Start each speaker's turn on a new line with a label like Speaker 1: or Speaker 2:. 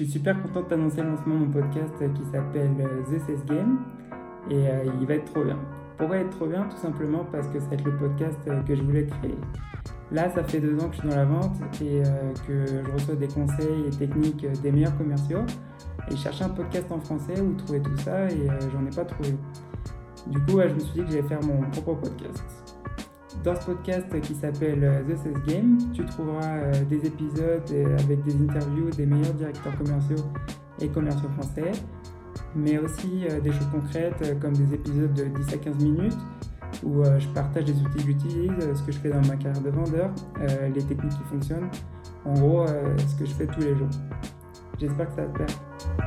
Speaker 1: Je suis super content de t'annoncer le lancement de mon podcast qui s'appelle euh, The Sales Game et euh, il va être trop bien. Pourquoi être trop bien? Tout simplement parce que ça va être le podcast euh, que je voulais créer. Là, ça fait deux ans que je suis dans la vente et que je reçois des conseils et techniques des meilleurs commerciaux. Et je cherchais un podcast en français où trouver tout ça et j'en ai pas trouvé. Du coup, je me suis dit que j'allais faire mon propre podcast. Dans ce podcast qui s'appelle euh, The Sales Game, tu trouveras euh, des épisodes euh, avec des interviews des meilleurs directeurs commerciaux et commerciaux français, mais aussi des choses concrètes comme des épisodes de 10 à 15 minutes où je partage des outils que j'utilise, ce que je fais dans ma carrière de vendeur, les techniques qui fonctionnent, en gros ce que je fais tous les jours. J'espère que ça te plaire.